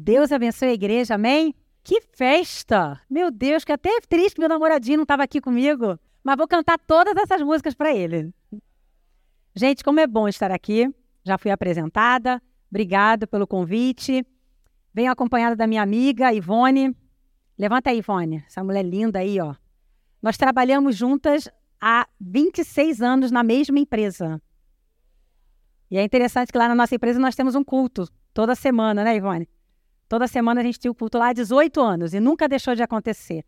Deus abençoe a igreja, amém? Que festa! Meu Deus, que até triste que meu namoradinho não estava aqui comigo. Mas vou cantar todas essas músicas para ele. Gente, como é bom estar aqui. Já fui apresentada. Obrigado pelo convite. Venho acompanhada da minha amiga Ivone. Levanta aí, Ivone. Essa mulher linda aí, ó. Nós trabalhamos juntas há 26 anos na mesma empresa. E é interessante que lá na nossa empresa nós temos um culto toda semana, né, Ivone? Toda semana a gente tinha o culto lá há 18 anos e nunca deixou de acontecer.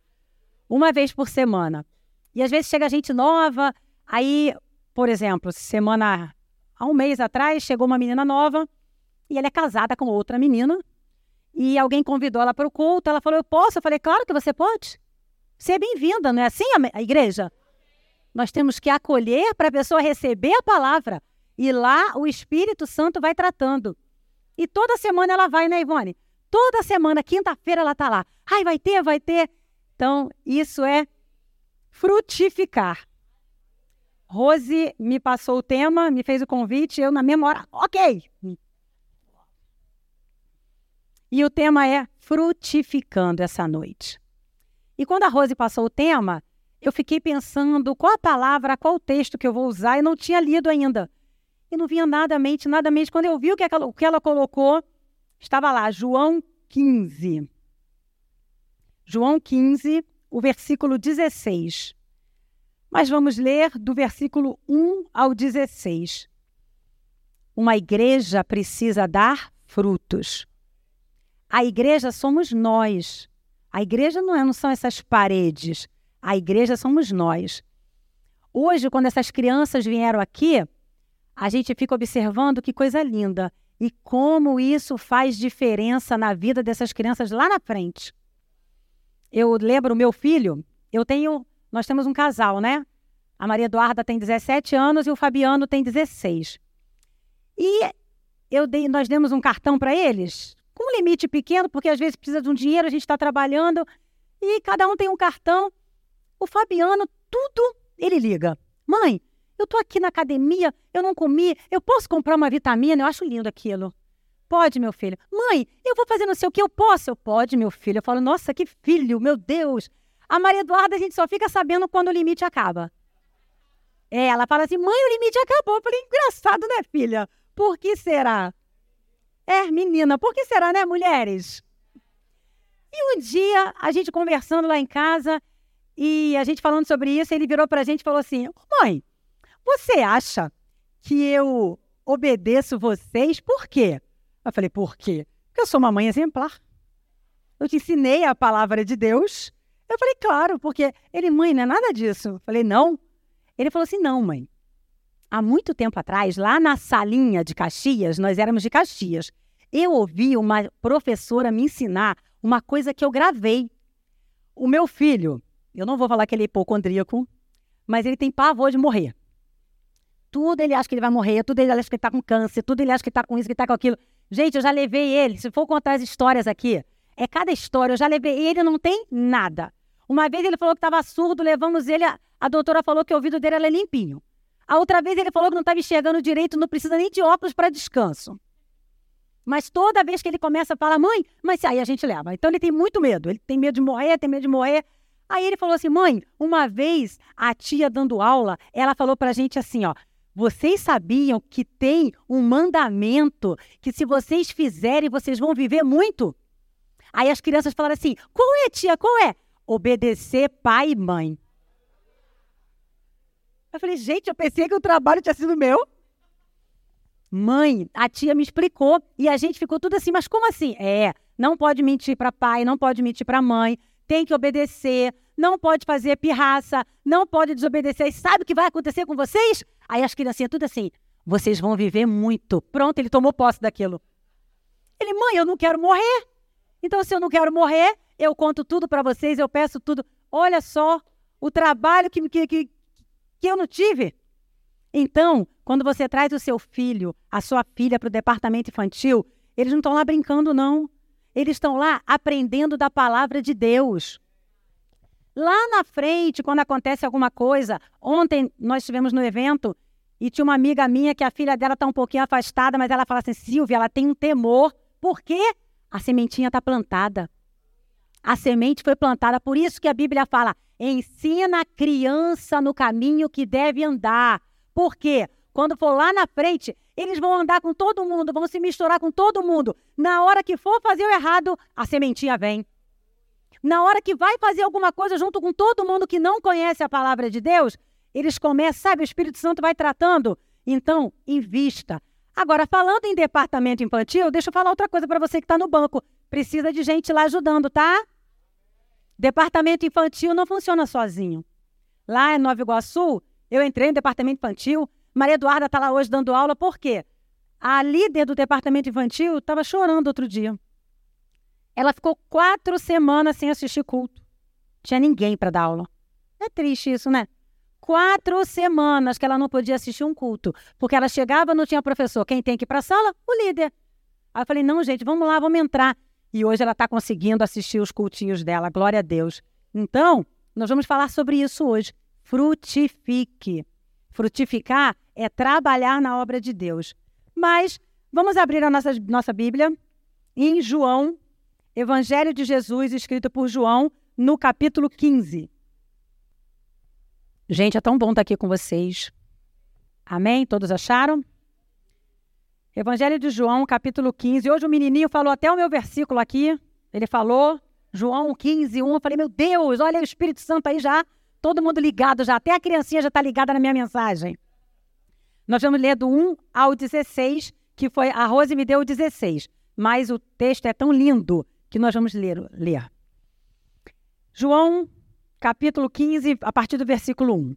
Uma vez por semana. E às vezes chega gente nova, aí, por exemplo, semana há um mês atrás chegou uma menina nova e ela é casada com outra menina. E alguém convidou ela para o culto, ela falou: "Eu posso?" Eu falei: "Claro que você pode. Você é bem-vinda, não é assim a igreja?" Nós temos que acolher para a pessoa receber a palavra. E lá o Espírito Santo vai tratando. E toda semana ela vai, né, Ivone? Toda semana, quinta-feira, ela está lá. Ai, vai ter, vai ter. Então, isso é frutificar. Rose me passou o tema, me fez o convite, eu na mesma hora, ok. E o tema é frutificando essa noite. E quando a Rose passou o tema, eu fiquei pensando qual a palavra, qual o texto que eu vou usar e não tinha lido ainda. E não vinha nada à mente, nada à mente. Quando eu vi o que ela, o que ela colocou, Estava lá, João 15. João 15, o versículo 16. Mas vamos ler do versículo 1 ao 16. Uma igreja precisa dar frutos. A igreja somos nós. A igreja não, é, não são essas paredes. A igreja somos nós. Hoje, quando essas crianças vieram aqui, a gente fica observando que coisa linda e como isso faz diferença na vida dessas crianças lá na frente. Eu lembro meu filho, eu tenho, nós temos um casal, né? A Maria Eduarda tem 17 anos e o Fabiano tem 16. E eu dei, nós demos um cartão para eles, com um limite pequeno, porque às vezes precisa de um dinheiro, a gente está trabalhando, e cada um tem um cartão. O Fabiano, tudo ele liga. Mãe, eu estou aqui na academia, eu não comi, eu posso comprar uma vitamina? Eu acho lindo aquilo. Pode, meu filho. Mãe, eu vou fazer não sei o que, eu posso? Eu pode, meu filho. Eu falo, nossa, que filho, meu Deus. A Maria Eduarda, a gente só fica sabendo quando o limite acaba. É, ela fala assim, mãe, o limite acabou. Eu falei, engraçado, né, filha? Por que será? É, menina, por que será, né, mulheres? E um dia, a gente conversando lá em casa, e a gente falando sobre isso, ele virou pra gente e falou assim, mãe, você acha que eu obedeço vocês? Por quê? Eu falei, por quê? Porque eu sou uma mãe exemplar. Eu te ensinei a palavra de Deus. Eu falei, claro, porque ele, mãe, não é nada disso. Eu falei, não. Ele falou assim, não, mãe. Há muito tempo atrás, lá na salinha de Caxias, nós éramos de Caxias, eu ouvi uma professora me ensinar uma coisa que eu gravei. O meu filho, eu não vou falar que ele é hipocondríaco, mas ele tem pavor de morrer. Tudo ele acha que ele vai morrer, tudo ele acha que ele está com câncer, tudo ele acha que está com isso, que está com aquilo. Gente, eu já levei ele, se for contar as histórias aqui, é cada história, eu já levei ele, não tem nada. Uma vez ele falou que estava surdo, levamos ele, a, a doutora falou que o ouvido dele era limpinho. A outra vez ele falou que não estava enxergando direito, não precisa nem de óculos para descanso. Mas toda vez que ele começa a falar, mãe, mas aí a gente leva. Então ele tem muito medo, ele tem medo de morrer, tem medo de morrer. Aí ele falou assim, mãe, uma vez a tia dando aula, ela falou para a gente assim, ó, vocês sabiam que tem um mandamento que, se vocês fizerem, vocês vão viver muito? Aí as crianças falaram assim: qual é, tia? Qual é? Obedecer pai e mãe. Eu falei, gente, eu pensei que o trabalho tinha sido meu. Mãe, a tia me explicou e a gente ficou tudo assim, mas como assim? É, não pode mentir para pai, não pode mentir para mãe, tem que obedecer, não pode fazer pirraça, não pode desobedecer. E sabe o que vai acontecer com vocês? Aí as criancinhas tudo assim, vocês vão viver muito. Pronto, ele tomou posse daquilo. Ele, mãe, eu não quero morrer. Então, se eu não quero morrer, eu conto tudo para vocês, eu peço tudo. Olha só o trabalho que, que, que, que eu não tive. Então, quando você traz o seu filho, a sua filha para o departamento infantil, eles não estão lá brincando, não. Eles estão lá aprendendo da palavra de Deus. Lá na frente, quando acontece alguma coisa, ontem nós estivemos no evento e tinha uma amiga minha que a filha dela está um pouquinho afastada, mas ela fala assim: Silvia, ela tem um temor. Por quê? a sementinha está plantada. A semente foi plantada, por isso que a Bíblia fala: ensina a criança no caminho que deve andar. Por quê? Quando for lá na frente, eles vão andar com todo mundo, vão se misturar com todo mundo. Na hora que for fazer o errado, a sementinha vem. Na hora que vai fazer alguma coisa junto com todo mundo que não conhece a palavra de Deus, eles começam, sabe, o Espírito Santo vai tratando. Então, invista. Agora, falando em departamento infantil, deixa eu falar outra coisa para você que está no banco. Precisa de gente lá ajudando, tá? Departamento infantil não funciona sozinho. Lá em Nova Iguaçu, eu entrei no departamento infantil. Maria Eduarda está lá hoje dando aula, por quê? A líder do departamento infantil estava chorando outro dia. Ela ficou quatro semanas sem assistir culto. Tinha ninguém para dar aula. É triste isso, né? Quatro semanas que ela não podia assistir um culto. Porque ela chegava, não tinha professor. Quem tem que ir para a sala? O líder. Aí eu falei: não, gente, vamos lá, vamos entrar. E hoje ela está conseguindo assistir os cultinhos dela. Glória a Deus. Então, nós vamos falar sobre isso hoje. Frutifique. Frutificar é trabalhar na obra de Deus. Mas vamos abrir a nossa, nossa Bíblia em João, Evangelho de Jesus, escrito por João, no capítulo 15. Gente, é tão bom estar aqui com vocês. Amém? Todos acharam? Evangelho de João, capítulo 15. Hoje o menininho falou até o meu versículo aqui. Ele falou, João 15, 1. Eu falei, meu Deus, olha o Espírito Santo aí já. Todo mundo ligado já. Até a criancinha já está ligada na minha mensagem. Nós vamos ler do 1 ao 16, que foi a Rose me deu o 16. Mas o texto é tão lindo que nós vamos ler. ler. João, capítulo 15, a partir do versículo 1.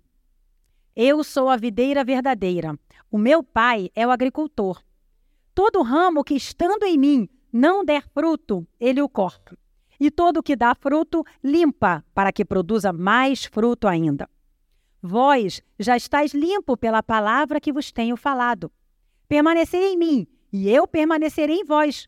Eu sou a videira verdadeira. O meu pai é o agricultor. Todo ramo que estando em mim não der fruto, ele o corta. E todo que dá fruto, limpa, para que produza mais fruto ainda. Vós já estáis limpo pela palavra que vos tenho falado. Permanecei em mim, e eu permanecerei em vós.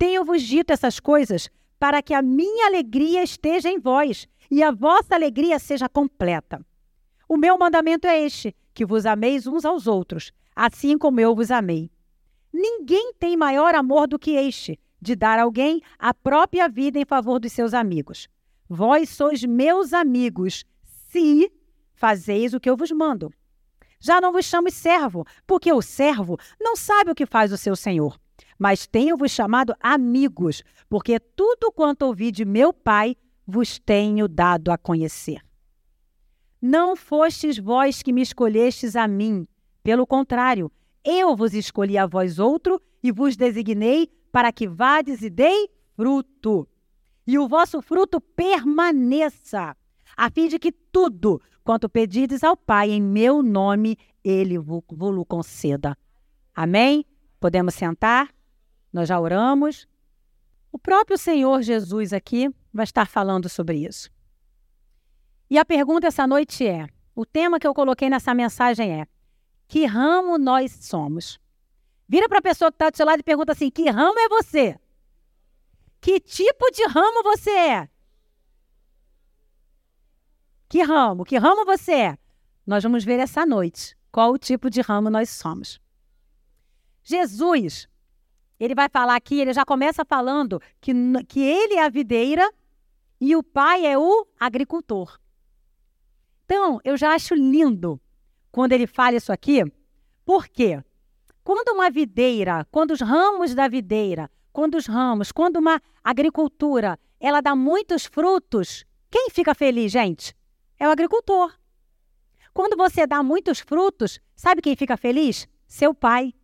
Tenho-vos dito essas coisas para que a minha alegria esteja em vós e a vossa alegria seja completa. O meu mandamento é este: que vos ameis uns aos outros, assim como eu vos amei. Ninguém tem maior amor do que este, de dar alguém a própria vida em favor dos seus amigos. Vós sois meus amigos, se fazeis o que eu vos mando. Já não vos chamo servo, porque o servo não sabe o que faz o seu senhor. Mas tenho-vos chamado amigos, porque tudo quanto ouvi de meu Pai vos tenho dado a conhecer. Não fostes vós que me escolhestes a mim. Pelo contrário, eu vos escolhi a vós outro e vos designei para que vades e dei fruto. E o vosso fruto permaneça, a fim de que tudo quanto pedirdes ao Pai em meu nome, ele vos conceda. Amém? Podemos sentar? Nós já oramos. O próprio Senhor Jesus aqui vai estar falando sobre isso. E a pergunta essa noite é: o tema que eu coloquei nessa mensagem é: que ramo nós somos? Vira para a pessoa que está do seu lado e pergunta assim: que ramo é você? Que tipo de ramo você é? Que ramo? Que ramo você é? Nós vamos ver essa noite qual o tipo de ramo nós somos. Jesus, ele vai falar aqui, ele já começa falando que, que ele é a videira e o pai é o agricultor. Então, eu já acho lindo quando ele fala isso aqui, por quê? Quando uma videira, quando os ramos da videira quando os ramos, quando uma agricultura, ela dá muitos frutos, quem fica feliz, gente? É o agricultor. Quando você dá muitos frutos, sabe quem fica feliz? Seu pai.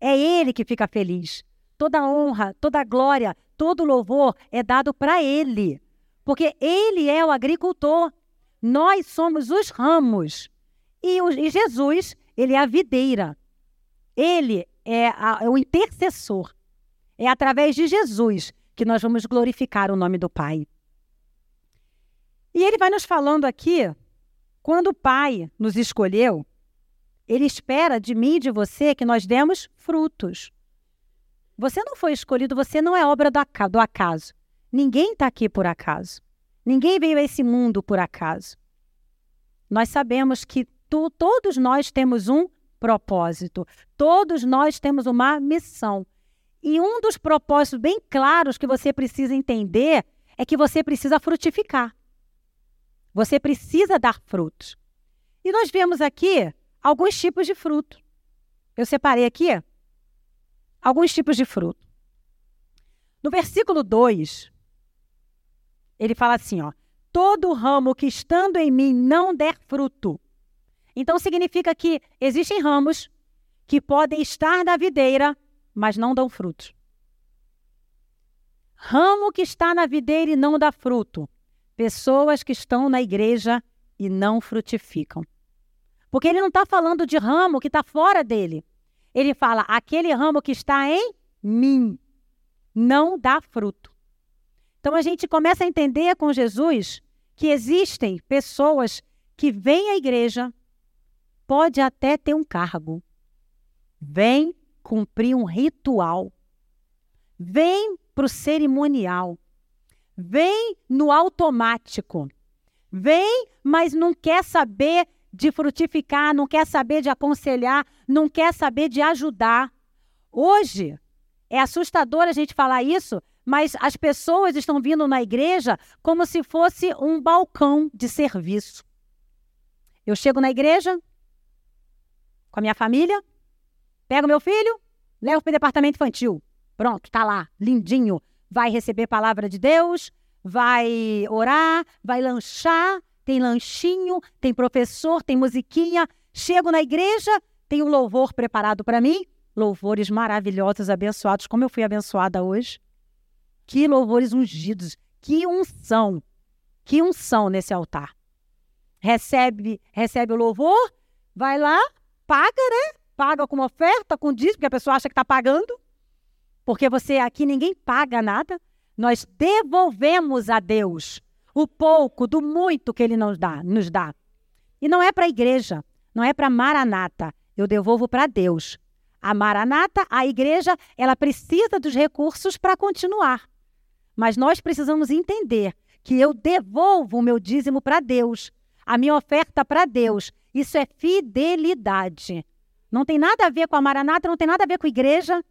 É ele que fica feliz. Toda honra, toda glória, todo louvor é dado para ele. Porque ele é o agricultor. Nós somos os ramos. E, o, e Jesus, ele é a videira. Ele é, a, é o intercessor. É através de Jesus que nós vamos glorificar o nome do Pai. E ele vai nos falando aqui, quando o Pai nos escolheu, ele espera de mim e de você que nós demos frutos. Você não foi escolhido, você não é obra do acaso. Ninguém está aqui por acaso. Ninguém veio a esse mundo por acaso. Nós sabemos que tu, todos nós temos um propósito, todos nós temos uma missão. E um dos propósitos bem claros que você precisa entender é que você precisa frutificar. Você precisa dar frutos. E nós vemos aqui alguns tipos de fruto. Eu separei aqui alguns tipos de fruto. No versículo 2, ele fala assim, ó: Todo ramo que estando em mim não der fruto. Então significa que existem ramos que podem estar na videira, mas não dão fruto. Ramo que está na videira e não dá fruto. Pessoas que estão na igreja e não frutificam. Porque ele não está falando de ramo que está fora dele. Ele fala: aquele ramo que está em mim não dá fruto. Então a gente começa a entender com Jesus que existem pessoas que vêm à igreja, pode até ter um cargo, vem cumprir um ritual, vem para o cerimonial, vem no automático, vem, mas não quer saber de frutificar, não quer saber de aconselhar, não quer saber de ajudar. Hoje, é assustador a gente falar isso, mas as pessoas estão vindo na igreja como se fosse um balcão de serviço. Eu chego na igreja com a minha família, pego meu filho, levo para o departamento infantil. Pronto, tá lá, lindinho. Vai receber palavra de Deus, vai orar, vai lanchar, tem lanchinho, tem professor, tem musiquinha. Chego na igreja, tem o louvor preparado para mim. Louvores maravilhosos, abençoados, como eu fui abençoada hoje. Que louvores ungidos, que unção, que unção nesse altar. Recebe, recebe o louvor, vai lá, paga, né? Paga com oferta, com dízimo, porque a pessoa acha que está pagando. Porque você aqui ninguém paga nada. Nós devolvemos a Deus o pouco do muito que ele nos dá, nos dá. E não é para a igreja, não é para Maranata. Eu devolvo para Deus. A Maranata, a igreja, ela precisa dos recursos para continuar. Mas nós precisamos entender que eu devolvo o meu dízimo para Deus, a minha oferta para Deus. Isso é fidelidade. Não tem nada a ver com a Maranata, não tem nada a ver com a igreja.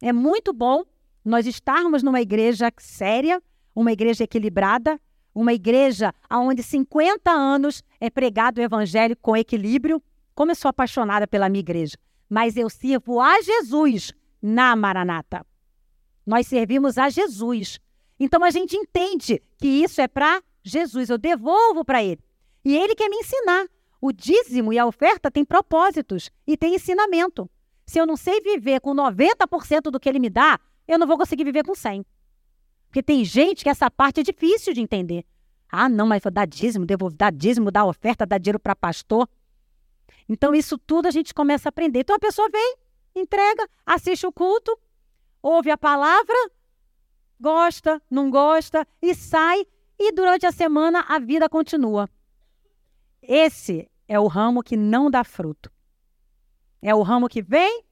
É muito bom nós estarmos numa igreja séria, uma igreja equilibrada, uma igreja onde 50 anos é pregado o evangelho com equilíbrio. Como eu sou apaixonada pela minha igreja, mas eu sirvo a Jesus na Maranata. Nós servimos a Jesus. Então a gente entende que isso é para Jesus, eu devolvo para ele. E ele quer me ensinar. O dízimo e a oferta têm propósitos e têm ensinamento. Se eu não sei viver com 90% do que ele me dá, eu não vou conseguir viver com 100. Porque tem gente que essa parte é difícil de entender. Ah, não, mas vou dar dízimo, devo dar dízimo, oferta, dar dinheiro para pastor. Então, isso tudo a gente começa a aprender. Então, a pessoa vem, entrega, assiste o culto, ouve a palavra, gosta, não gosta e sai. E durante a semana a vida continua. Esse é o ramo que não dá fruto. É o ramo que vem,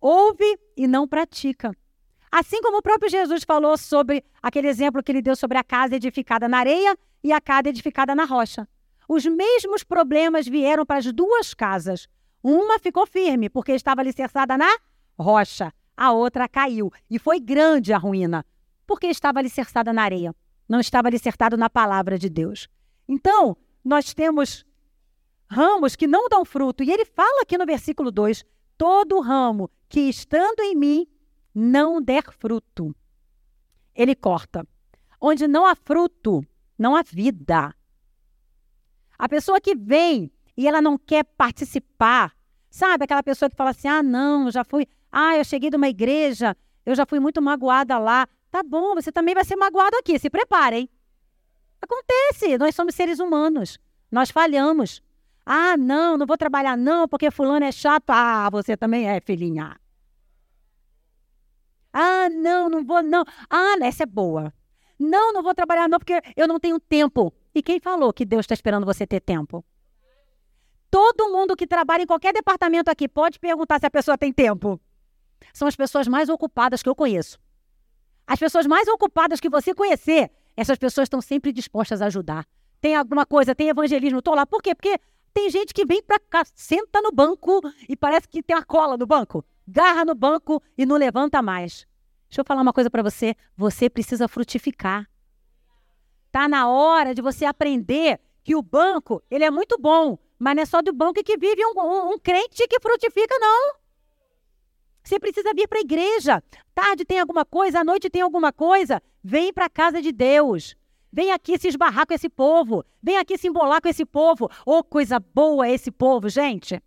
ouve e não pratica. Assim como o próprio Jesus falou sobre aquele exemplo que ele deu sobre a casa edificada na areia e a casa edificada na rocha. Os mesmos problemas vieram para as duas casas. Uma ficou firme porque estava alicerçada na rocha, a outra caiu e foi grande a ruína porque estava alicerçada na areia, não estava alicerçado na palavra de Deus. Então, nós temos ramos que não dão fruto, e ele fala aqui no versículo 2: todo ramo que estando em mim não der fruto, ele corta. Onde não há fruto, não há vida. A pessoa que vem e ela não quer participar, sabe? Aquela pessoa que fala assim: ah, não, já fui, ah, eu cheguei de uma igreja, eu já fui muito magoada lá. Tá bom, você também vai ser magoado aqui, se preparem. Acontece, nós somos seres humanos, nós falhamos. Ah, não, não vou trabalhar não, porque fulano é chato. Ah, você também é, filhinha. Ah, não, não vou não. Ah, essa é boa. Não, não vou trabalhar não, porque eu não tenho tempo. E quem falou que Deus está esperando você ter tempo? Todo mundo que trabalha em qualquer departamento aqui pode perguntar se a pessoa tem tempo. São as pessoas mais ocupadas que eu conheço. As pessoas mais ocupadas que você conhecer, essas pessoas estão sempre dispostas a ajudar. Tem alguma coisa, tem evangelismo, estou lá. Por quê? Porque tem gente que vem para cá, senta no banco e parece que tem uma cola no banco. Garra no banco e não levanta mais. Deixa eu falar uma coisa para você. Você precisa frutificar. Tá na hora de você aprender que o banco, ele é muito bom, mas não é só do banco que vive um, um, um crente que frutifica, não. Você precisa vir para a igreja. Tarde tem alguma coisa, à noite tem alguma coisa. Vem para a casa de Deus. Vem aqui se esbarrar com esse povo. Vem aqui se embolar com esse povo. Oh, coisa boa esse povo, gente.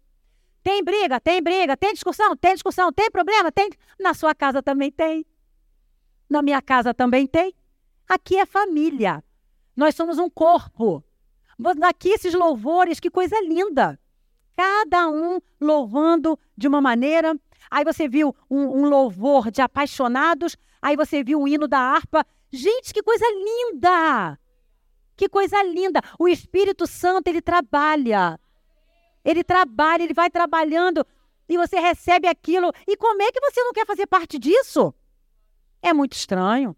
Tem briga, tem briga, tem discussão, tem discussão, tem problema, tem. Na sua casa também tem. Na minha casa também tem. Aqui é família. Nós somos um corpo. Aqui esses louvores, que coisa linda. Cada um louvando de uma maneira. Aí você viu um, um louvor de apaixonados. Aí você viu o hino da harpa. Gente, que coisa linda! Que coisa linda! O Espírito Santo, ele trabalha. Ele trabalha, ele vai trabalhando e você recebe aquilo. E como é que você não quer fazer parte disso? É muito estranho.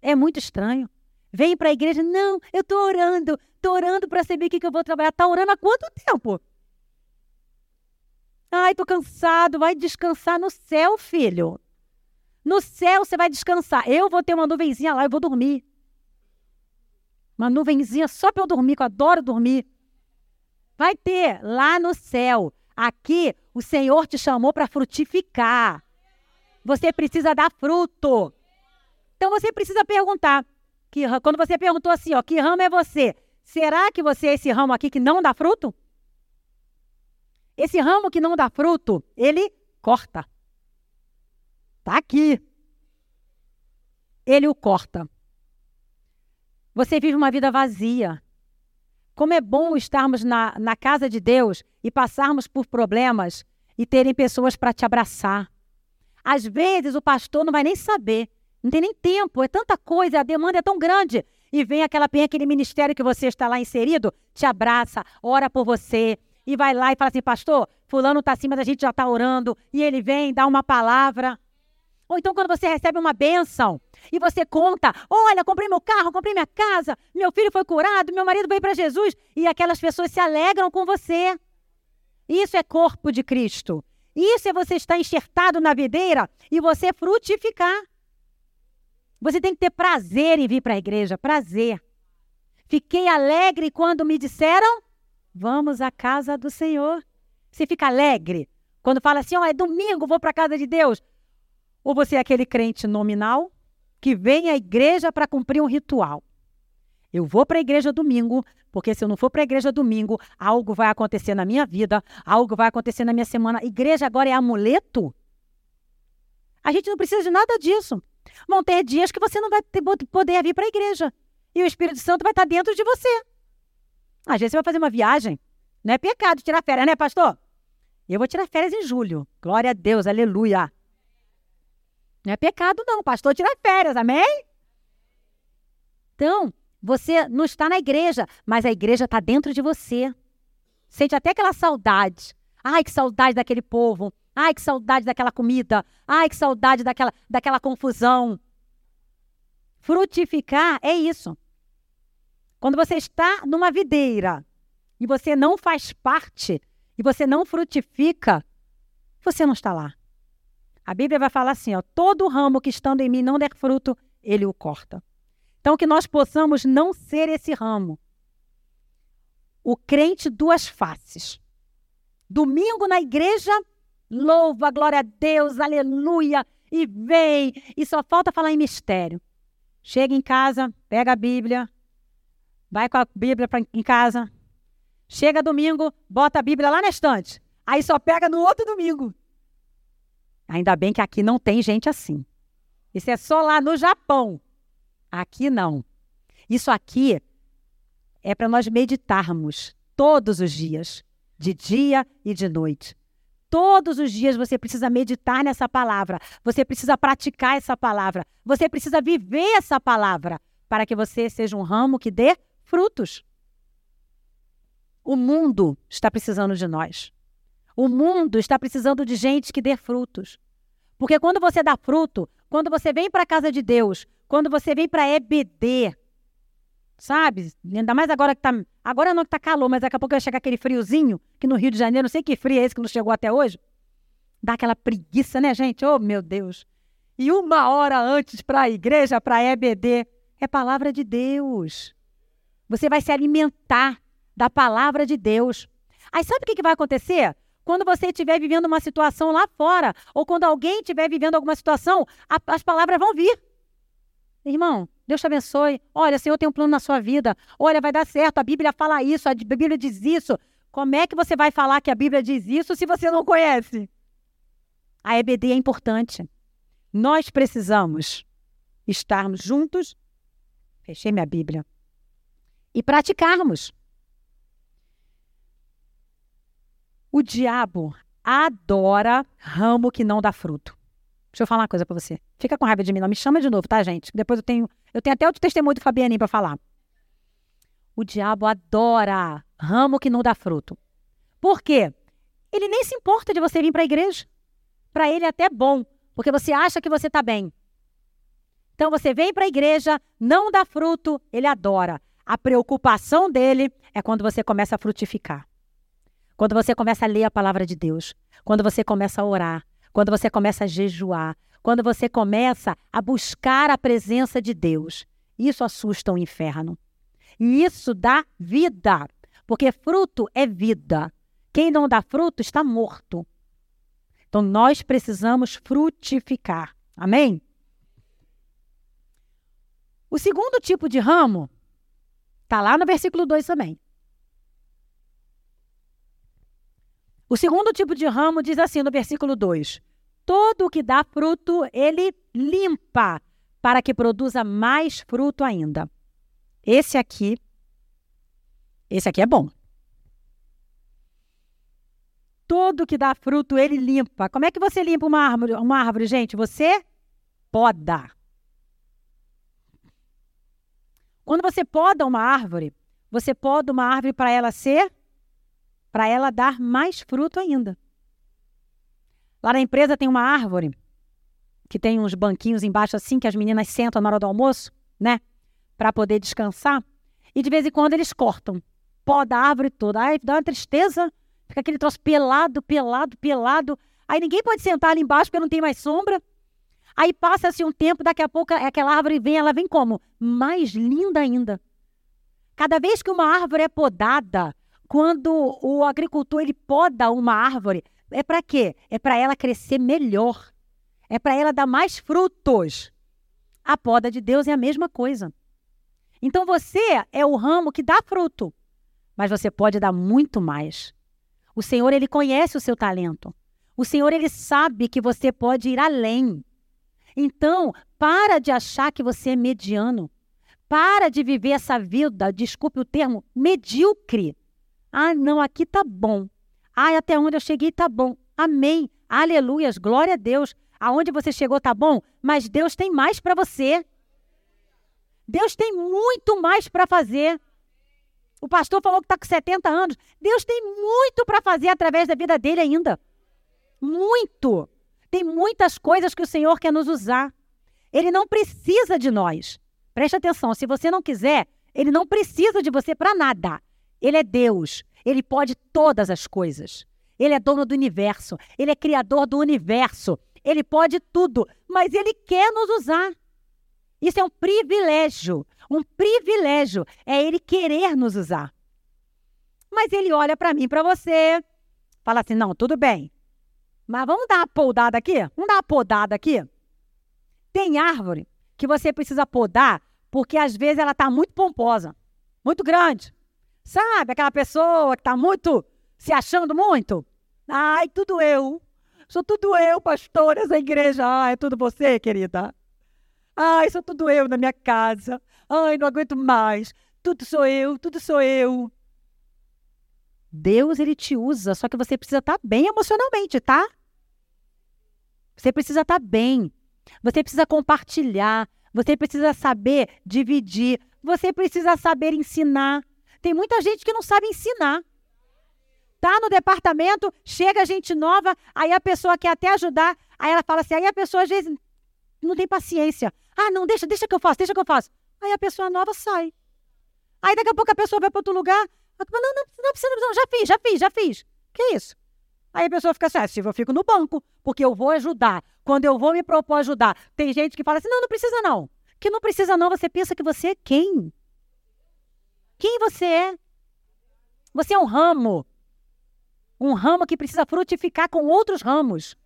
É muito estranho. Vem para a igreja, não, eu estou orando, estou orando para saber o que, que eu vou trabalhar. Está orando há quanto tempo? Ai, estou cansado, vai descansar no céu, filho. No céu você vai descansar. Eu vou ter uma nuvenzinha lá, eu vou dormir. Uma nuvenzinha só para eu dormir, que eu adoro dormir. Vai ter lá no céu. Aqui, o Senhor te chamou para frutificar. Você precisa dar fruto. Então você precisa perguntar. Que, quando você perguntou assim, ó, que ramo é você? Será que você é esse ramo aqui que não dá fruto? Esse ramo que não dá fruto, ele corta. Está aqui. Ele o corta. Você vive uma vida vazia. Como é bom estarmos na, na casa de Deus e passarmos por problemas e terem pessoas para te abraçar. Às vezes o pastor não vai nem saber, não tem nem tempo, é tanta coisa, a demanda é tão grande. E vem aquela vem aquele ministério que você está lá inserido, te abraça, ora por você, e vai lá e fala assim, pastor, fulano está acima da gente, já está orando, e ele vem, dá uma palavra. Ou então quando você recebe uma bênção e você conta, olha, comprei meu carro, comprei minha casa, meu filho foi curado, meu marido veio para Jesus, e aquelas pessoas se alegram com você. Isso é corpo de Cristo. Isso é você estar enxertado na videira e você frutificar. Você tem que ter prazer em vir para a igreja, prazer. Fiquei alegre quando me disseram: vamos à casa do Senhor. Você fica alegre quando fala assim: ó, oh, é domingo, vou para a casa de Deus. Ou você é aquele crente nominal que vem à igreja para cumprir um ritual. Eu vou para a igreja domingo, porque se eu não for para a igreja domingo, algo vai acontecer na minha vida, algo vai acontecer na minha semana. Igreja agora é amuleto? A gente não precisa de nada disso. Vão ter dias que você não vai ter, poder vir para a igreja. E o Espírito Santo vai estar dentro de você. Às vezes você vai fazer uma viagem. Não é pecado tirar férias, né, pastor? Eu vou tirar férias em julho. Glória a Deus, aleluia. Não é pecado, não. Pastor tira férias, amém? Então, você não está na igreja, mas a igreja está dentro de você. Sente até aquela saudade. Ai, que saudade daquele povo. Ai, que saudade daquela comida. Ai, que saudade daquela, daquela confusão. Frutificar é isso. Quando você está numa videira e você não faz parte e você não frutifica, você não está lá. A Bíblia vai falar assim: ó, todo ramo que estando em mim não der fruto, ele o corta. Então, que nós possamos não ser esse ramo. O crente duas faces. Domingo na igreja, louva, glória a Deus, aleluia, e vem, e só falta falar em mistério. Chega em casa, pega a Bíblia, vai com a Bíblia pra, em casa. Chega domingo, bota a Bíblia lá na estante. Aí só pega no outro domingo. Ainda bem que aqui não tem gente assim. Isso é só lá no Japão. Aqui não. Isso aqui é para nós meditarmos todos os dias, de dia e de noite. Todos os dias você precisa meditar nessa palavra, você precisa praticar essa palavra, você precisa viver essa palavra para que você seja um ramo que dê frutos. O mundo está precisando de nós. O mundo está precisando de gente que dê frutos. Porque quando você dá fruto, quando você vem para a casa de Deus, quando você vem para EBD, sabe? Ainda mais agora que tá. Agora não que tá calor, mas daqui a pouco vai chegar aquele friozinho, que no Rio de Janeiro, não sei que frio é esse que não chegou até hoje. Dá aquela preguiça, né, gente? Oh, meu Deus. E uma hora antes para a igreja, para EBD, é palavra de Deus. Você vai se alimentar da palavra de Deus. Aí sabe o que, que vai acontecer? Quando você estiver vivendo uma situação lá fora, ou quando alguém estiver vivendo alguma situação, a, as palavras vão vir. Irmão, Deus te abençoe. Olha, Senhor tem um plano na sua vida. Olha, vai dar certo. A Bíblia fala isso, a Bíblia diz isso. Como é que você vai falar que a Bíblia diz isso se você não conhece? A EBD é importante. Nós precisamos estarmos juntos. Fechei minha Bíblia. E praticarmos. O diabo adora ramo que não dá fruto. Deixa eu falar uma coisa para você. Fica com raiva de mim, não me chama de novo, tá, gente? Depois eu tenho, eu tenho até outro testemunho do Fabianinho para falar. O diabo adora ramo que não dá fruto. Por quê? Ele nem se importa de você vir para a igreja. Para ele é até bom, porque você acha que você está bem. Então você vem para a igreja, não dá fruto, ele adora. A preocupação dele é quando você começa a frutificar. Quando você começa a ler a palavra de Deus. Quando você começa a orar quando você começa a jejuar, quando você começa a buscar a presença de Deus. Isso assusta o inferno. E isso dá vida, porque fruto é vida. Quem não dá fruto está morto. Então nós precisamos frutificar. Amém? O segundo tipo de ramo está lá no versículo 2 também. O segundo tipo de ramo diz assim no versículo 2: Todo o que dá fruto, ele limpa, para que produza mais fruto ainda. Esse aqui, esse aqui é bom. Todo que dá fruto, ele limpa. Como é que você limpa uma árvore, uma árvore, gente? Você poda. Quando você poda uma árvore, você poda uma árvore para ela ser para ela dar mais fruto ainda. Lá na empresa tem uma árvore que tem uns banquinhos embaixo assim que as meninas sentam na hora do almoço, né? Para poder descansar. E de vez em quando eles cortam. Pó da árvore toda. Aí dá uma tristeza. Fica aquele troço pelado, pelado, pelado. Aí ninguém pode sentar ali embaixo porque não tem mais sombra. Aí passa-se um tempo, daqui a pouco aquela árvore vem, ela vem como? Mais linda ainda. Cada vez que uma árvore é podada, quando o agricultor ele poda uma árvore, é para quê? É para ela crescer melhor. É para ela dar mais frutos. A poda de Deus é a mesma coisa. Então você é o ramo que dá fruto, mas você pode dar muito mais. O Senhor ele conhece o seu talento. O Senhor ele sabe que você pode ir além. Então, para de achar que você é mediano. Para de viver essa vida, desculpe o termo, medíocre. Ah, não, aqui tá bom. Ah, até onde eu cheguei tá bom. Amém. Aleluias. Glória a Deus. Aonde você chegou tá bom, mas Deus tem mais para você. Deus tem muito mais para fazer. O pastor falou que está com 70 anos. Deus tem muito para fazer através da vida dele ainda. Muito. Tem muitas coisas que o Senhor quer nos usar. Ele não precisa de nós. Preste atenção, se você não quiser, ele não precisa de você para nada. Ele é Deus. Ele pode todas as coisas. Ele é dono do universo. Ele é criador do universo. Ele pode tudo, mas ele quer nos usar. Isso é um privilégio. Um privilégio é ele querer nos usar. Mas ele olha para mim, para você, fala assim: não, tudo bem. Mas vamos dar uma podada aqui? Vamos dar uma podada aqui? Tem árvore que você precisa podar porque às vezes ela está muito pomposa, muito grande. Sabe, aquela pessoa que está muito se achando muito? Ai, tudo eu. Sou tudo eu, pastor, essa igreja. Ai, é tudo você, querida. Ai, sou tudo eu na minha casa. Ai, não aguento mais. Tudo sou eu, tudo sou eu. Deus, ele te usa, só que você precisa estar tá bem emocionalmente, tá? Você precisa estar tá bem. Você precisa compartilhar. Você precisa saber dividir. Você precisa saber ensinar. Tem muita gente que não sabe ensinar. Tá no departamento, chega gente nova, aí a pessoa quer até ajudar, aí ela fala assim, aí a pessoa às vezes não tem paciência. Ah, não, deixa, deixa que eu faço, deixa que eu faço. Aí a pessoa nova sai. Aí daqui a pouco a pessoa vai para outro lugar, não, não, não precisa, não, já fiz, já fiz, já fiz. Que isso? Aí a pessoa fica assim, ah, eu fico no banco, porque eu vou ajudar. Quando eu vou me propor ajudar, tem gente que fala assim, não, não precisa não. Que não precisa não, você pensa que você é quem? Quem você é? Você é um ramo. Um ramo que precisa frutificar com outros ramos.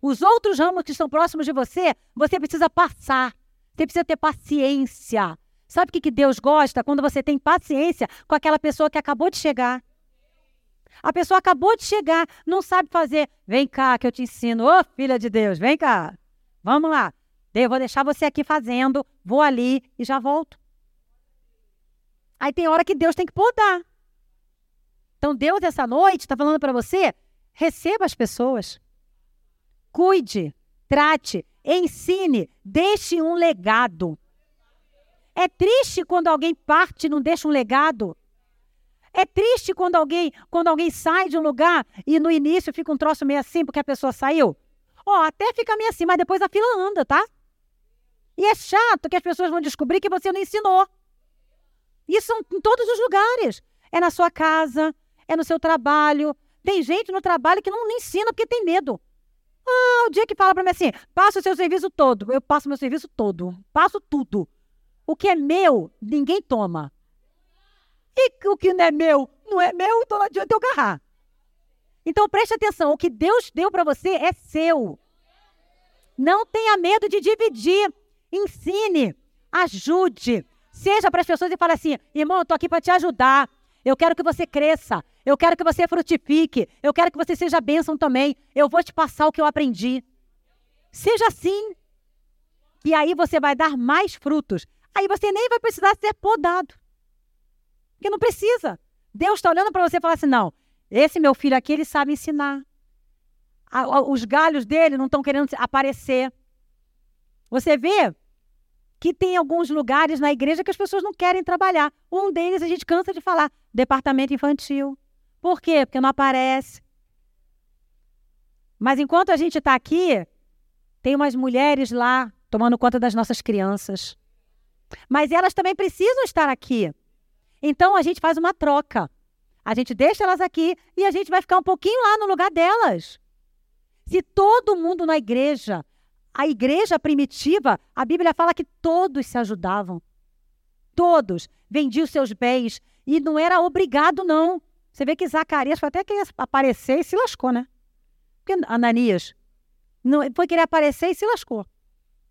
Os outros ramos que estão próximos de você, você precisa passar. Você precisa ter paciência. Sabe o que, Deus gosta? Quando você tem paciência com aquela pessoa que acabou de chegar. A pessoa acabou de chegar, não sabe fazer. Vem cá que eu te ensino. Ô, oh, filha de Deus, vem cá. Vamos lá. Eu vou deixar você aqui fazendo, vou ali e já volto. Aí tem hora que Deus tem que podar. Então, Deus, essa noite, está falando para você: receba as pessoas. Cuide, trate, ensine, deixe um legado. É triste quando alguém parte e não deixa um legado. É triste quando alguém, quando alguém sai de um lugar e no início fica um troço meio assim porque a pessoa saiu. Ó, oh, até fica meio assim, mas depois a fila anda, tá? E é chato que as pessoas vão descobrir que você não ensinou. Isso em todos os lugares. É na sua casa, é no seu trabalho. Tem gente no trabalho que não ensina porque tem medo. Ah, o dia que fala para mim assim, passa o seu serviço todo. Eu passo meu serviço todo. Passo tudo. O que é meu, ninguém toma. E o que não é meu, não é meu, então não adianta eu agarrar. Então preste atenção, o que Deus deu para você é seu. Não tenha medo de dividir. Ensine, ajude. Seja para as pessoas e fale assim: irmão, eu estou aqui para te ajudar. Eu quero que você cresça. Eu quero que você frutifique. Eu quero que você seja bênção também. Eu vou te passar o que eu aprendi. Seja assim. E aí você vai dar mais frutos. Aí você nem vai precisar ser podado. Porque não precisa. Deus está olhando para você e fala assim: não, esse meu filho aqui, ele sabe ensinar. Os galhos dele não estão querendo aparecer. Você vê que tem alguns lugares na igreja que as pessoas não querem trabalhar. Um deles a gente cansa de falar, departamento infantil. Por quê? Porque não aparece. Mas enquanto a gente está aqui, tem umas mulheres lá tomando conta das nossas crianças. Mas elas também precisam estar aqui. Então a gente faz uma troca. A gente deixa elas aqui e a gente vai ficar um pouquinho lá no lugar delas. Se todo mundo na igreja a igreja primitiva, a Bíblia fala que todos se ajudavam. Todos vendiam seus bens e não era obrigado, não. Você vê que Zacarias foi até querer aparecer e se lascou, né? Porque Ananias não, foi querer aparecer e se lascou.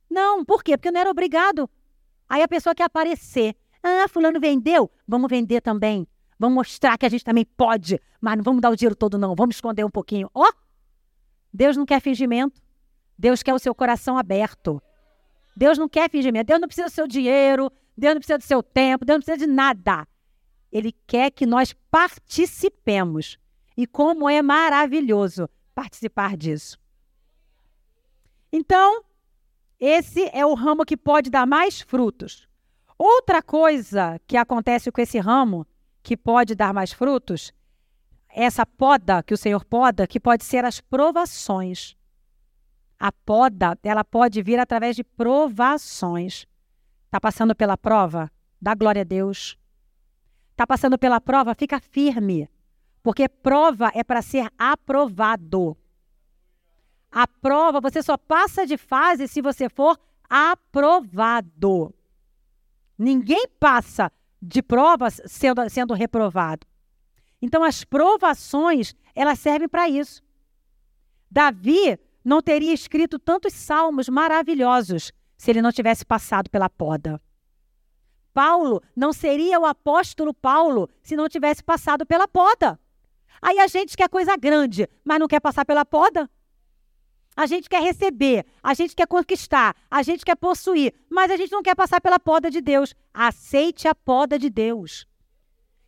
Não, por quê? Porque não era obrigado. Aí a pessoa quer aparecer. Ah, fulano vendeu, vamos vender também. Vamos mostrar que a gente também pode, mas não vamos dar o dinheiro todo, não. Vamos esconder um pouquinho. Ó, oh, Deus não quer fingimento. Deus quer o seu coração aberto. Deus não quer fingimento. Deus não precisa do seu dinheiro. Deus não precisa do seu tempo. Deus não precisa de nada. Ele quer que nós participemos. E como é maravilhoso participar disso. Então, esse é o ramo que pode dar mais frutos. Outra coisa que acontece com esse ramo que pode dar mais frutos, essa poda que o Senhor poda, que pode ser as provações. A poda, ela pode vir através de provações. Está passando pela prova? Dá glória a Deus. Está passando pela prova? Fica firme. Porque prova é para ser aprovado. A prova, você só passa de fase se você for aprovado. Ninguém passa de provas sendo, sendo reprovado. Então, as provações, elas servem para isso. Davi não teria escrito tantos salmos maravilhosos se ele não tivesse passado pela poda. Paulo não seria o apóstolo Paulo se não tivesse passado pela poda. Aí a gente quer coisa grande, mas não quer passar pela poda. A gente quer receber, a gente quer conquistar, a gente quer possuir, mas a gente não quer passar pela poda de Deus. Aceite a poda de Deus.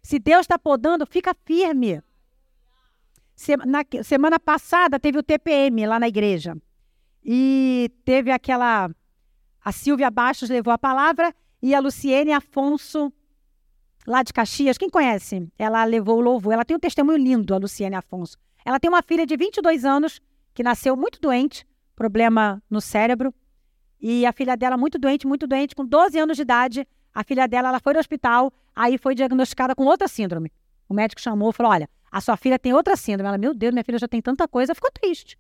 Se Deus está podando, fica firme. Semana, semana passada teve o TPM lá na igreja. E teve aquela. A Silvia Bastos levou a palavra e a Luciene Afonso, lá de Caxias, quem conhece? Ela levou o louvor. Ela tem um testemunho lindo, a Luciene Afonso. Ela tem uma filha de 22 anos que nasceu muito doente, problema no cérebro. E a filha dela muito doente, muito doente, com 12 anos de idade. A filha dela ela foi no hospital, aí foi diagnosticada com outra síndrome. O médico chamou e falou: Olha, a sua filha tem outra síndrome. Ela, meu Deus, minha filha já tem tanta coisa, ficou triste.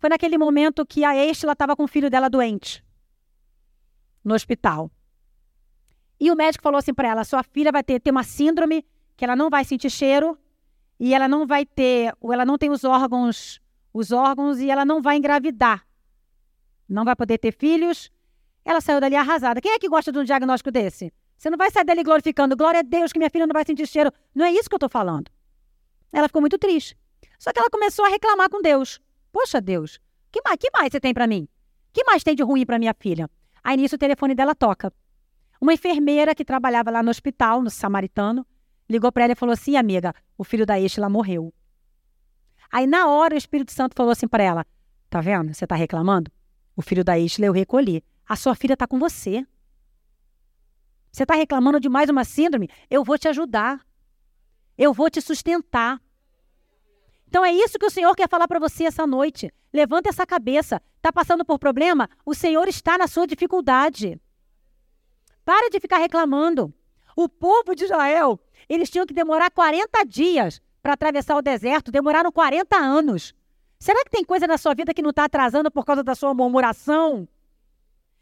Foi naquele momento que a Estela estava com o filho dela doente no hospital. E o médico falou assim para ela: sua filha vai ter, ter uma síndrome que ela não vai sentir cheiro e ela não vai ter, ou ela não tem os órgãos, os órgãos e ela não vai engravidar. Não vai poder ter filhos. Ela saiu dali arrasada. Quem é que gosta de um diagnóstico desse? Você não vai sair dali glorificando, glória a Deus que minha filha não vai sentir cheiro. Não é isso que eu estou falando. Ela ficou muito triste. Só que ela começou a reclamar com Deus. Poxa, Deus, que mais, que mais você tem para mim? Que mais tem de ruim para minha filha? Aí nisso o telefone dela toca. Uma enfermeira que trabalhava lá no hospital, no Samaritano, ligou para ela e falou assim: amiga, o filho da Estela morreu. Aí na hora o Espírito Santo falou assim para ela: tá vendo? Você tá reclamando? O filho da Estela eu recolhi. A sua filha tá com você. Você está reclamando de mais uma síndrome? Eu vou te ajudar. Eu vou te sustentar. Então é isso que o Senhor quer falar para você essa noite. Levanta essa cabeça. Está passando por problema? O Senhor está na sua dificuldade. Para de ficar reclamando. O povo de Israel, eles tinham que demorar 40 dias para atravessar o deserto. Demoraram 40 anos. Será que tem coisa na sua vida que não está atrasando por causa da sua murmuração?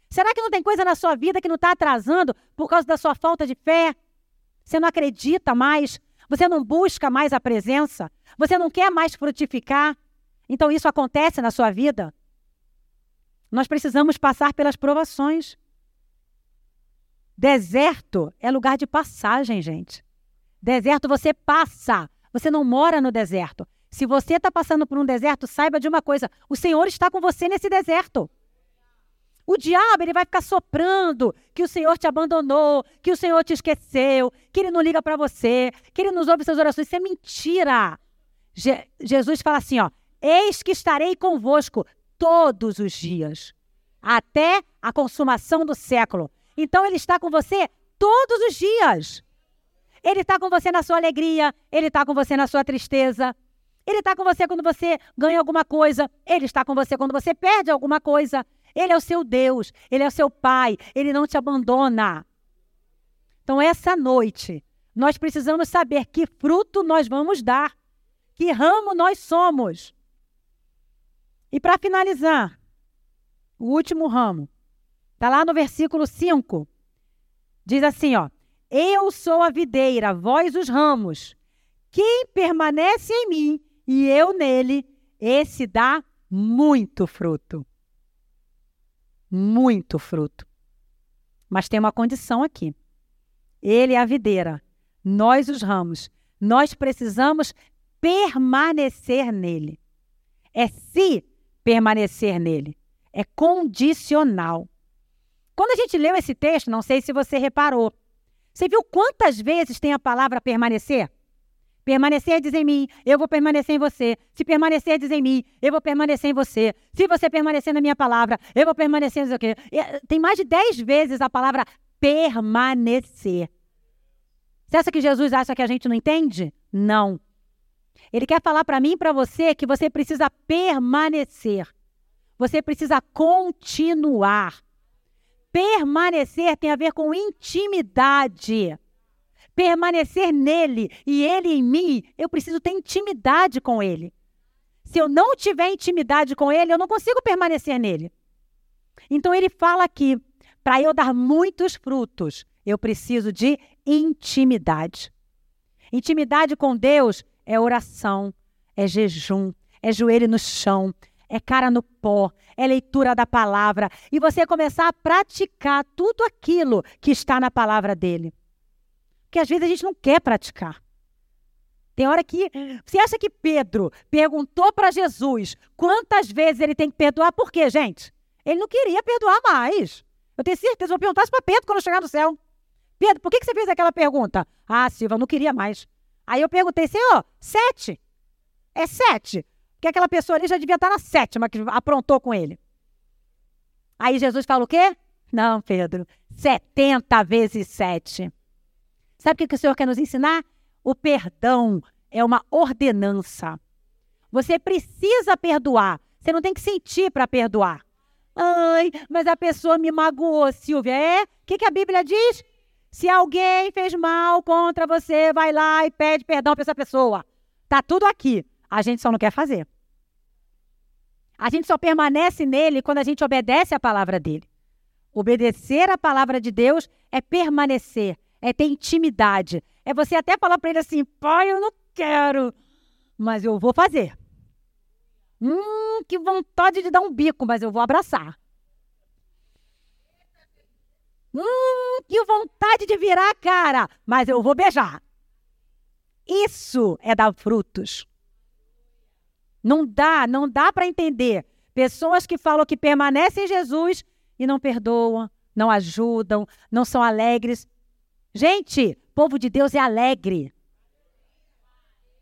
Será que não tem coisa na sua vida que não está atrasando por causa da sua falta de fé? Você não acredita mais? Você não busca mais a presença? Você não quer mais frutificar? Então isso acontece na sua vida? Nós precisamos passar pelas provações. Deserto é lugar de passagem, gente. Deserto você passa, você não mora no deserto. Se você está passando por um deserto, saiba de uma coisa: o Senhor está com você nesse deserto. O diabo ele vai ficar soprando que o Senhor te abandonou, que o Senhor te esqueceu, que ele não liga para você, que ele não ouve suas orações. Isso é mentira. Je Jesus fala assim, ó: Eis que estarei convosco todos os dias, até a consumação do século. Então ele está com você todos os dias. Ele está com você na sua alegria, ele está com você na sua tristeza. Ele está com você quando você ganha alguma coisa, ele está com você quando você perde alguma coisa. Ele é o seu Deus, ele é o seu Pai, ele não te abandona. Então, essa noite, nós precisamos saber que fruto nós vamos dar, que ramo nós somos. E para finalizar, o último ramo, está lá no versículo 5. Diz assim: ó, Eu sou a videira, vós os ramos. Quem permanece em mim e eu nele, esse dá muito fruto muito fruto. Mas tem uma condição aqui. Ele é a videira, nós os ramos. Nós precisamos permanecer nele. É se permanecer nele. É condicional. Quando a gente leu esse texto, não sei se você reparou, você viu quantas vezes tem a palavra permanecer? Permanecerdes em mim, eu vou permanecer em você. Se permanecerdes em mim, eu vou permanecer em você. Se você permanecer na minha palavra, eu vou permanecer em você. Tem mais de dez vezes a palavra permanecer. Você acha que Jesus acha que a gente não entende? Não. Ele quer falar para mim e para você que você precisa permanecer. Você precisa continuar. Permanecer tem a ver com intimidade permanecer nele e ele em mim, eu preciso ter intimidade com ele. Se eu não tiver intimidade com ele, eu não consigo permanecer nele. Então ele fala aqui: para eu dar muitos frutos, eu preciso de intimidade. Intimidade com Deus é oração, é jejum, é joelho no chão, é cara no pó, é leitura da palavra e você começar a praticar tudo aquilo que está na palavra dele. Porque às vezes a gente não quer praticar. Tem hora que. Você acha que Pedro perguntou para Jesus quantas vezes ele tem que perdoar? Por quê, gente? Ele não queria perdoar mais. Eu tenho certeza, vou perguntar isso para Pedro quando eu chegar no céu. Pedro, por que, que você fez aquela pergunta? Ah, Silva, eu não queria mais. Aí eu perguntei, Senhor, sete? É sete? Porque aquela pessoa ali já devia estar na sétima que aprontou com ele. Aí Jesus fala o quê? Não, Pedro, setenta vezes sete. Sabe o que o Senhor quer nos ensinar? O perdão é uma ordenança. Você precisa perdoar. Você não tem que sentir para perdoar. Ai, mas a pessoa me magoou, Silvia. É? O que, que a Bíblia diz? Se alguém fez mal contra você, vai lá e pede perdão para essa pessoa. Tá tudo aqui. A gente só não quer fazer. A gente só permanece nele quando a gente obedece a palavra dele. Obedecer a palavra de Deus é permanecer, é ter intimidade. É você até falar para ele assim: pai, eu não quero, mas eu vou fazer. Hum, que vontade de dar um bico, mas eu vou abraçar. Hum, que vontade de virar a cara, mas eu vou beijar. Isso é dar frutos. Não dá, não dá para entender. Pessoas que falam que permanecem em Jesus e não perdoam, não ajudam, não são alegres. Gente, povo de Deus é alegre.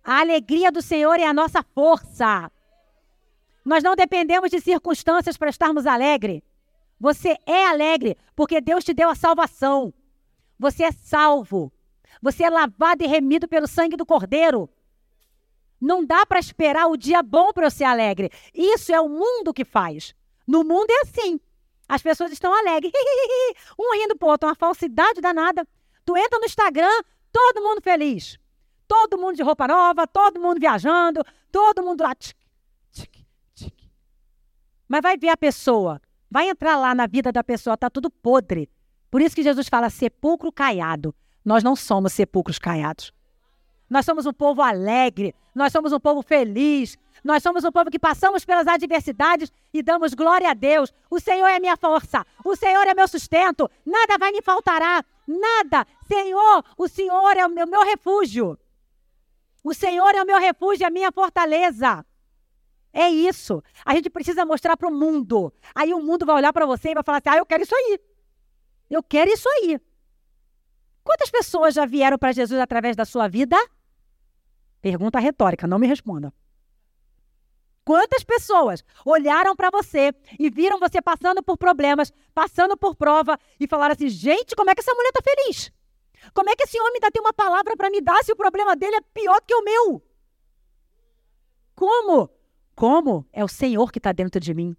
A alegria do Senhor é a nossa força. Nós não dependemos de circunstâncias para estarmos alegres. Você é alegre porque Deus te deu a salvação. Você é salvo. Você é lavado e remido pelo sangue do Cordeiro. Não dá para esperar o dia bom para eu ser alegre. Isso é o mundo que faz. No mundo é assim. As pessoas estão alegres. um rindo outro, uma falsidade danada. Tu entra no Instagram, todo mundo feliz. Todo mundo de roupa nova, todo mundo viajando, todo mundo lá. Tchic, tchic, tchic. Mas vai ver a pessoa. Vai entrar lá na vida da pessoa, tá tudo podre. Por isso que Jesus fala sepulcro caiado. Nós não somos sepulcros caiados. Nós somos um povo alegre, nós somos um povo feliz, nós somos um povo que passamos pelas adversidades e damos glória a Deus. O Senhor é minha força, o Senhor é meu sustento, nada vai me faltará, nada. Senhor, o Senhor é o meu, meu refúgio. O Senhor é o meu refúgio, e a minha fortaleza. É isso. A gente precisa mostrar para o mundo. Aí o mundo vai olhar para você e vai falar assim: ah, eu quero isso aí. Eu quero isso aí. Quantas pessoas já vieram para Jesus através da sua vida? Pergunta retórica, não me responda. Quantas pessoas olharam para você e viram você passando por problemas, passando por prova e falaram assim: gente, como é que essa mulher está feliz? Como é que esse homem ainda tem uma palavra para me dar se o problema dele é pior que o meu? Como? Como? É o Senhor que está dentro de mim.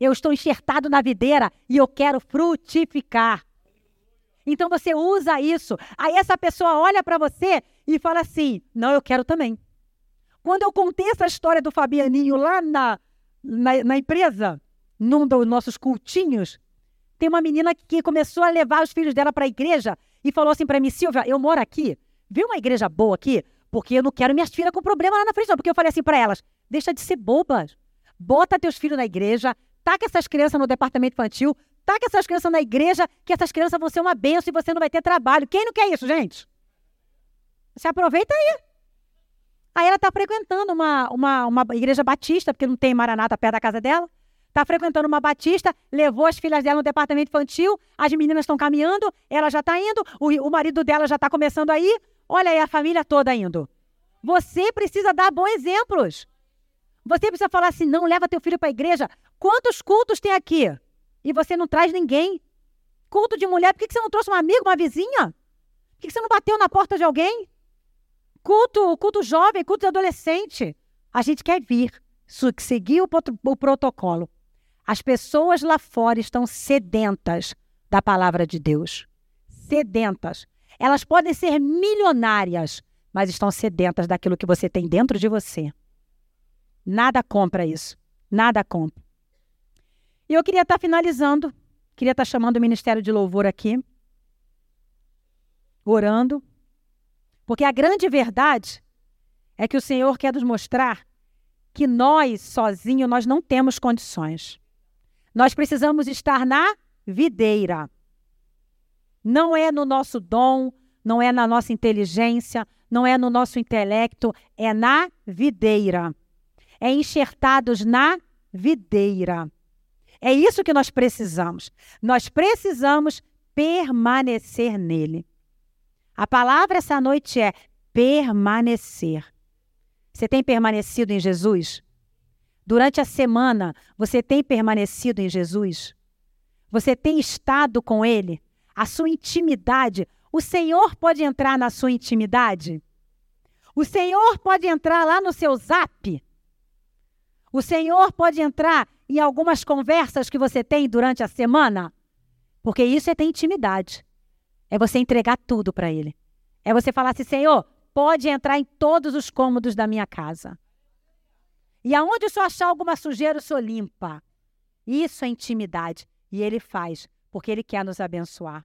Eu estou enxertado na videira e eu quero frutificar. Então você usa isso. Aí essa pessoa olha para você e fala assim: não, eu quero também. Quando eu contei essa história do Fabianinho lá na, na, na empresa, num dos nossos cultinhos, tem uma menina que começou a levar os filhos dela para a igreja e falou assim para mim: Silvia, eu moro aqui, vê uma igreja boa aqui, porque eu não quero minhas filhas com problema lá na frente, não. Porque eu falei assim para elas: deixa de ser bobas, bota teus filhos na igreja, taca essas crianças no departamento infantil, taca essas crianças na igreja, que essas crianças vão ser uma benção e você não vai ter trabalho. Quem não quer isso, gente? Você aproveita aí. Aí ela está frequentando uma, uma, uma igreja batista, porque não tem Maranata perto da casa dela. Está frequentando uma batista, levou as filhas dela no departamento infantil, as meninas estão caminhando, ela já está indo, o, o marido dela já está começando a ir. Olha aí a família toda indo. Você precisa dar bons exemplos. Você precisa falar assim: não, leva teu filho para a igreja. Quantos cultos tem aqui? E você não traz ninguém. Culto de mulher, por que você não trouxe um amigo, uma vizinha? Por que você não bateu na porta de alguém? Culto, culto jovem, culto de adolescente. A gente quer vir, seguir o, o protocolo. As pessoas lá fora estão sedentas da palavra de Deus. Sedentas. Elas podem ser milionárias, mas estão sedentas daquilo que você tem dentro de você. Nada compra isso. Nada compra. E eu queria estar finalizando, queria estar chamando o Ministério de Louvor aqui, orando, porque a grande verdade é que o Senhor quer nos mostrar que nós, sozinhos, nós não temos condições. Nós precisamos estar na videira. Não é no nosso dom, não é na nossa inteligência, não é no nosso intelecto, é na videira. É enxertados na videira. É isso que nós precisamos. Nós precisamos permanecer nele. A palavra essa noite é permanecer. Você tem permanecido em Jesus? Durante a semana, você tem permanecido em Jesus? Você tem estado com Ele? A sua intimidade, o Senhor pode entrar na sua intimidade? O Senhor pode entrar lá no seu zap? O Senhor pode entrar em algumas conversas que você tem durante a semana? Porque isso é ter intimidade. É você entregar tudo para Ele. É você falar assim: Senhor, pode entrar em todos os cômodos da minha casa. E aonde o senhor achar alguma sujeira, o senhor limpa. Isso é intimidade. E ele faz, porque ele quer nos abençoar.